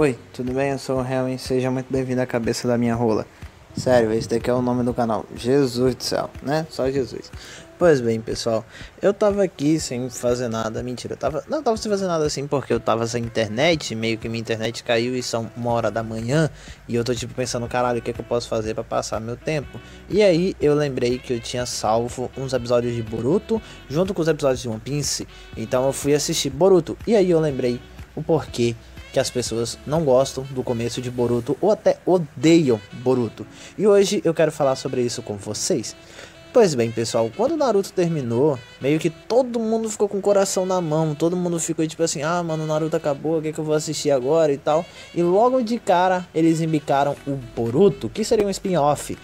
Oi, tudo bem? Eu sou o Helm, seja muito bem-vindo à cabeça da minha rola. Sério, esse daqui é o nome do canal. Jesus do céu, né? Só Jesus. Pois bem, pessoal, eu tava aqui sem fazer nada. Mentira, eu tava. Não tava sem fazer nada assim porque eu tava sem internet. Meio que minha internet caiu e são uma hora da manhã. E eu tô tipo pensando, caralho, o que, é que eu posso fazer para passar meu tempo? E aí eu lembrei que eu tinha salvo uns episódios de Boruto junto com os episódios de One Piece. Então eu fui assistir Boruto. E aí eu lembrei o porquê que as pessoas não gostam do começo de Boruto ou até odeiam Boruto. E hoje eu quero falar sobre isso com vocês. Pois bem, pessoal, quando Naruto terminou, meio que todo mundo ficou com o coração na mão, todo mundo ficou tipo assim: ah, mano, Naruto acabou, o que, é que eu vou assistir agora e tal. E logo de cara eles embicaram o Boruto, que seria um spin-off.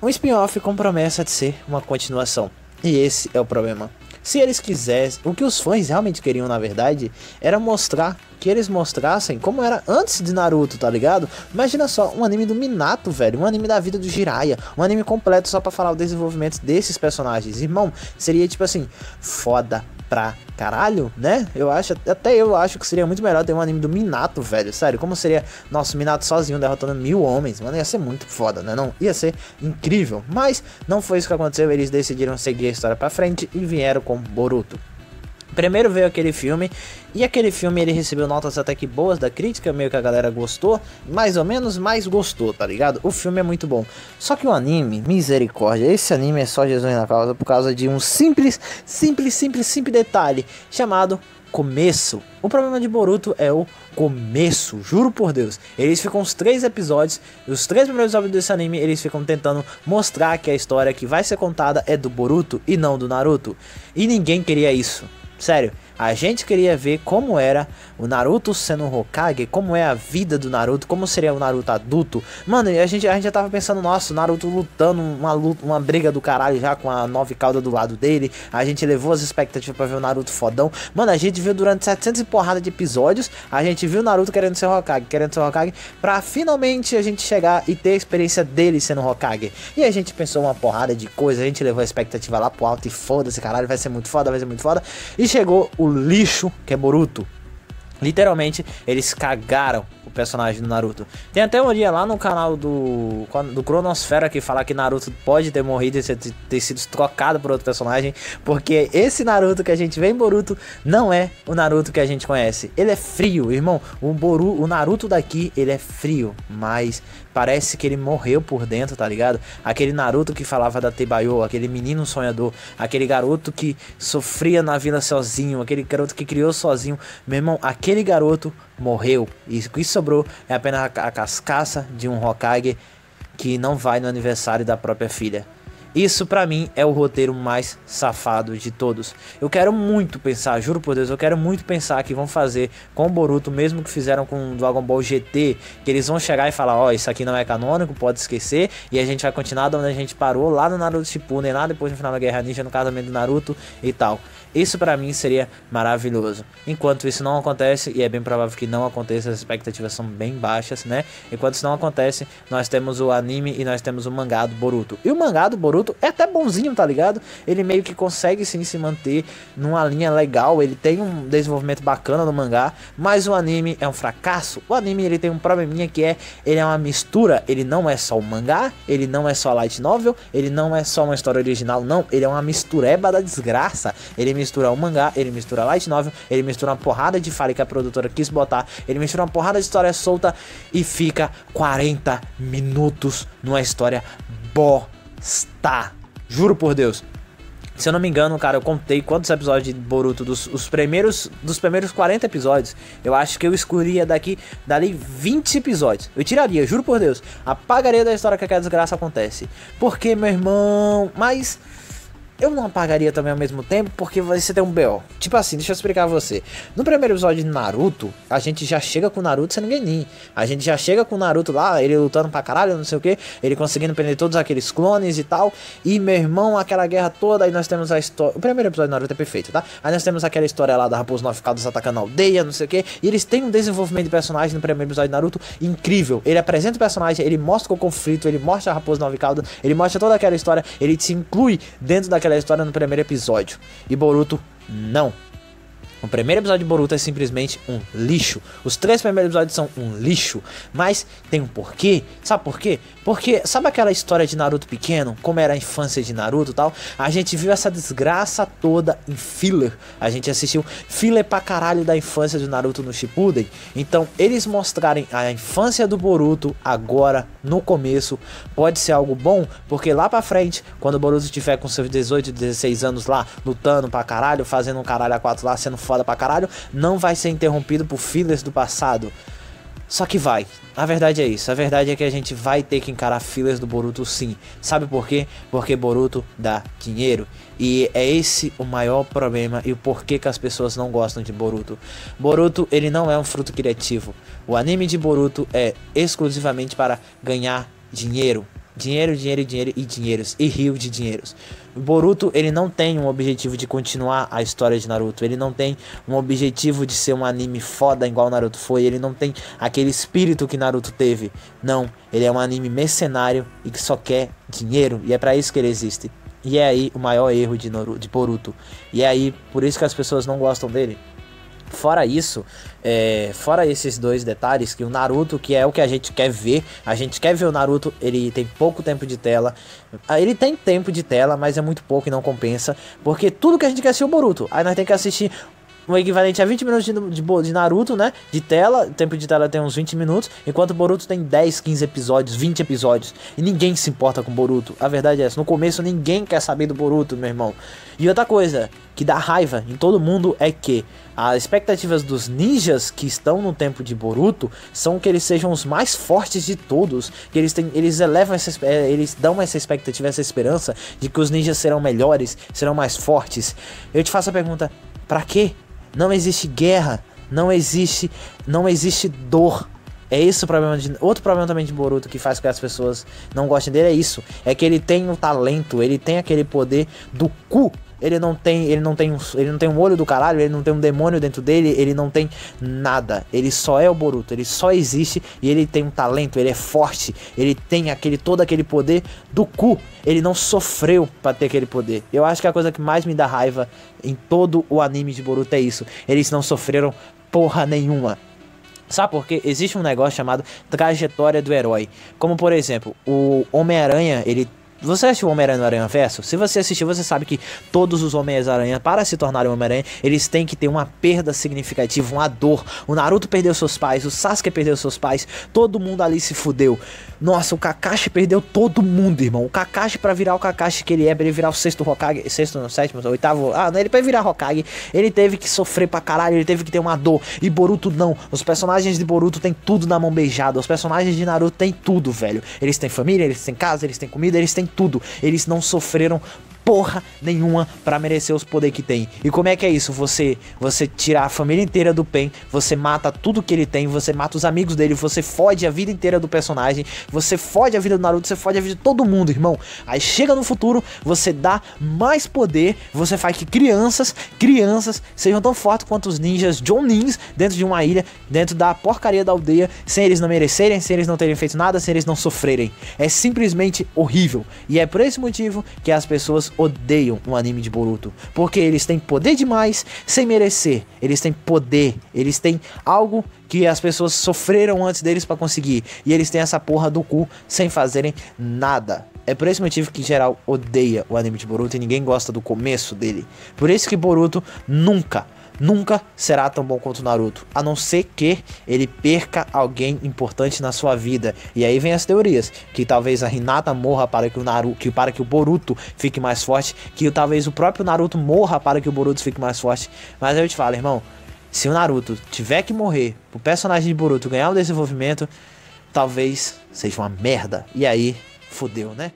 Um spin-off com promessa de ser uma continuação. E esse é o problema. Se eles quisessem, o que os fãs realmente queriam na verdade era mostrar que eles mostrassem como era antes de Naruto, tá ligado? Imagina só, um anime do Minato, velho, um anime da vida do Jiraiya, um anime completo só para falar o desenvolvimento desses personagens. Irmão, seria tipo assim, foda pra caralho, né? Eu acho, até eu acho que seria muito melhor ter um anime do Minato, velho. Sério, como seria nosso Minato sozinho derrotando mil homens? Mano, ia ser muito foda, né? Não, ia ser incrível. Mas não foi isso que aconteceu. Eles decidiram seguir a história pra frente e vieram com Boruto. Primeiro veio aquele filme, e aquele filme ele recebeu notas até que boas da crítica, meio que a galera gostou, mais ou menos, mas gostou, tá ligado? O filme é muito bom. Só que o anime, misericórdia, esse anime é só Jesus na causa por causa de um simples, simples, simples, simples detalhe chamado começo. O problema de Boruto é o começo, juro por Deus. Eles ficam os três episódios, os três primeiros episódios desse anime, eles ficam tentando mostrar que a história que vai ser contada é do Boruto e não do Naruto. E ninguém queria isso. Sério, a gente queria ver como era o Naruto sendo um Hokage, como é a vida do Naruto, como seria o Naruto adulto. Mano, a gente, a gente já tava pensando, nossa, o Naruto lutando uma, luta, uma briga do caralho já com a nove cauda do lado dele. A gente levou as expectativas pra ver o Naruto fodão. Mano, a gente viu durante 700 e porrada de episódios, a gente viu o Naruto querendo ser Hokage, querendo ser Hokage, pra finalmente a gente chegar e ter a experiência dele sendo Hokage. E a gente pensou uma porrada de coisa, a gente levou a expectativa lá pro alto e foda-se, caralho, vai ser muito foda, vai ser muito foda. E chegou o lixo que é Boruto. Literalmente, eles cagaram o personagem do Naruto. Tem até uma dia lá no canal do, do Cronosfera que fala que Naruto pode ter morrido e ter, ter sido trocado por outro personagem, porque esse Naruto que a gente vê em Boruto não é o Naruto que a gente conhece. Ele é frio, irmão. O, Boru, o Naruto daqui, ele é frio, mas parece que ele morreu por dentro, tá ligado? Aquele Naruto que falava da Tebayo, aquele menino sonhador, aquele garoto que sofria na vila sozinho, aquele garoto que criou sozinho. Meu irmão, aquele garoto morreu. E o que sobrou é apenas a, cascaça de um Hokage que não vai no aniversário da própria filha. Isso para mim é o roteiro mais safado de todos. Eu quero muito pensar, juro por Deus, eu quero muito pensar que vão fazer com o Boruto, mesmo que fizeram com o Dragon Ball GT, que eles vão chegar e falar, ó, oh, isso aqui não é canônico, pode esquecer, e a gente vai continuar de onde a gente parou, lá no Naruto Shippuden, lá depois no final da Guerra Ninja, no casamento do Naruto e tal. Isso para mim seria maravilhoso. Enquanto isso não acontece, e é bem provável que não aconteça, as expectativas são bem baixas, né? Enquanto isso não acontece, nós temos o anime e nós temos o mangá do Boruto. E o mangá do Boruto é até bonzinho, tá ligado? Ele meio que consegue sim se manter numa linha legal, ele tem um desenvolvimento bacana no mangá, mas o anime é um fracasso. O anime ele tem um probleminha que é, ele é uma mistura, ele não é só um mangá, ele não é só light novel, ele não é só uma história original, não, ele é uma mistureba da desgraça. Ele mistura um mangá, ele mistura light novel, ele mistura uma porrada de falha que a produtora quis botar, ele mistura uma porrada de história solta e fica 40 minutos numa história bosta. Juro por Deus. Se eu não me engano, cara, eu contei quantos episódios de Boruto dos os primeiros dos primeiros 40 episódios. Eu acho que eu escolheria daqui dali 20 episódios. Eu tiraria, juro por Deus. Apagaria da história que aquela desgraça acontece. Porque, meu irmão, mas eu não apagaria também ao mesmo tempo, porque você tem um BO. Tipo assim, deixa eu explicar a você. No primeiro episódio de Naruto, a gente já chega com o Naruto sendo Genin. A gente já chega com o Naruto lá, ele lutando pra caralho, não sei o que, ele conseguindo prender todos aqueles clones e tal. E meu irmão, aquela guerra toda, aí nós temos a história. O primeiro episódio de Naruto é perfeito, tá? Aí nós temos aquela história lá da Raposa Nove Caldas atacando a aldeia, não sei o que. E eles têm um desenvolvimento de personagem no primeiro episódio de Naruto incrível. Ele apresenta o personagem, ele mostra o conflito, ele mostra a Raposa Nove Caldas, ele mostra toda aquela história, ele te inclui dentro daquela aquela história no primeiro episódio. E Boruto, não. O primeiro episódio de Boruto é simplesmente um lixo. Os três primeiros episódios são um lixo. Mas tem um porquê. Sabe por quê? Porque sabe aquela história de Naruto pequeno? Como era a infância de Naruto e tal? A gente viu essa desgraça toda em filler. A gente assistiu filler pra caralho da infância do Naruto no Shippuden. Então, eles mostrarem a infância do Boruto agora, no começo, pode ser algo bom. Porque lá pra frente, quando o Boruto tiver com seus 18, 16 anos lá, lutando pra caralho, fazendo um caralho a quatro lá, sendo foda pra caralho, não vai ser interrompido por fillers do passado. Só que vai. A verdade é isso. A verdade é que a gente vai ter que encarar fillers do Boruto sim. Sabe por quê? Porque Boruto dá dinheiro. E é esse o maior problema e o porquê que as pessoas não gostam de Boruto. Boruto, ele não é um fruto criativo. O anime de Boruto é exclusivamente para ganhar dinheiro. Dinheiro, dinheiro, dinheiro e dinheiros. E rio de dinheiros. Boruto, ele não tem um objetivo de continuar a história de Naruto. Ele não tem um objetivo de ser um anime foda igual Naruto foi. Ele não tem aquele espírito que Naruto teve. Não, ele é um anime mercenário e que só quer dinheiro. E é para isso que ele existe. E é aí o maior erro de, Naruto, de Boruto. E é aí por isso que as pessoas não gostam dele. Fora isso, é, fora esses dois detalhes, que o Naruto, que é o que a gente quer ver, a gente quer ver o Naruto, ele tem pouco tempo de tela. Ah, ele tem tempo de tela, mas é muito pouco e não compensa. Porque tudo que a gente quer assistir é o Boruto. Aí nós temos que assistir o equivalente a 20 minutos de, de, de, Naruto, né? De tela, o tempo de tela tem uns 20 minutos, enquanto Boruto tem 10, 15 episódios, 20 episódios. E ninguém se importa com Boruto. A verdade é essa. No começo ninguém quer saber do Boruto, meu irmão. E outra coisa que dá raiva em todo mundo é que as expectativas dos ninjas que estão no tempo de Boruto são que eles sejam os mais fortes de todos, que eles têm, eles elevam essa, é, eles dão essa expectativa, essa esperança de que os ninjas serão melhores, serão mais fortes. Eu te faço a pergunta, para quê? Não existe guerra, não existe, não existe dor. É isso o problema de outro problema também de Boruto que faz com que as pessoas não gostem dele é isso, é que ele tem um talento, ele tem aquele poder do cu ele não tem, ele não tem, um, ele não tem um olho do caralho, ele não tem um demônio dentro dele, ele não tem nada. Ele só é o Boruto, ele só existe e ele tem um talento, ele é forte, ele tem aquele todo aquele poder do cu. Ele não sofreu para ter aquele poder. Eu acho que a coisa que mais me dá raiva em todo o anime de Boruto é isso. Eles não sofreram porra nenhuma. Sabe por quê? Existe um negócio chamado trajetória do herói. Como por exemplo, o Homem-Aranha, ele você assistiu Homem-Aranha no Aranha Verso? Se você assistiu, você sabe que todos os Homens-Aranha, para se tornarem Homem-Aranha, eles têm que ter uma perda significativa, uma dor. O Naruto perdeu seus pais, o Sasuke perdeu seus pais, todo mundo ali se fudeu. Nossa, o Kakashi perdeu todo mundo, irmão. O Kakashi, para virar o Kakashi que ele é, pra ele virar o sexto Hokage, sexto, não, sétimo, oitavo, ah, não, ele pra virar Hokage, ele teve que sofrer pra caralho, ele teve que ter uma dor. E Boruto não. Os personagens de Boruto têm tudo na mão beijada. Os personagens de Naruto têm tudo, velho. Eles têm família, eles têm casa, eles têm comida, eles têm tudo. Eles não sofreram porra nenhuma para merecer os poderes que tem. E como é que é isso? Você você tirar a família inteira do Pen, você mata tudo que ele tem, você mata os amigos dele, você fode a vida inteira do personagem, você fode a vida do Naruto, você fode a vida de todo mundo, irmão. Aí chega no futuro, você dá mais poder, você faz que crianças, crianças sejam tão fortes quanto os ninjas Jonins dentro de uma ilha, dentro da porcaria da aldeia, sem eles não merecerem, sem eles não terem feito nada, sem eles não sofrerem. É simplesmente horrível. E é por esse motivo que as pessoas odeiam o anime de Boruto, porque eles têm poder demais sem merecer. Eles têm poder, eles têm algo que as pessoas sofreram antes deles para conseguir, e eles têm essa porra do cu sem fazerem nada. É por esse motivo que geral odeia o anime de Boruto e ninguém gosta do começo dele. Por isso que Boruto nunca nunca será tão bom quanto Naruto, a não ser que ele perca alguém importante na sua vida. E aí vem as teorias, que talvez a Hinata morra para que o Naruto, que para que o Boruto fique mais forte, que talvez o próprio Naruto morra para que o Boruto fique mais forte. Mas eu te falo, irmão, se o Naruto tiver que morrer o personagem de Boruto ganhar o desenvolvimento, talvez seja uma merda. E aí, fodeu, né?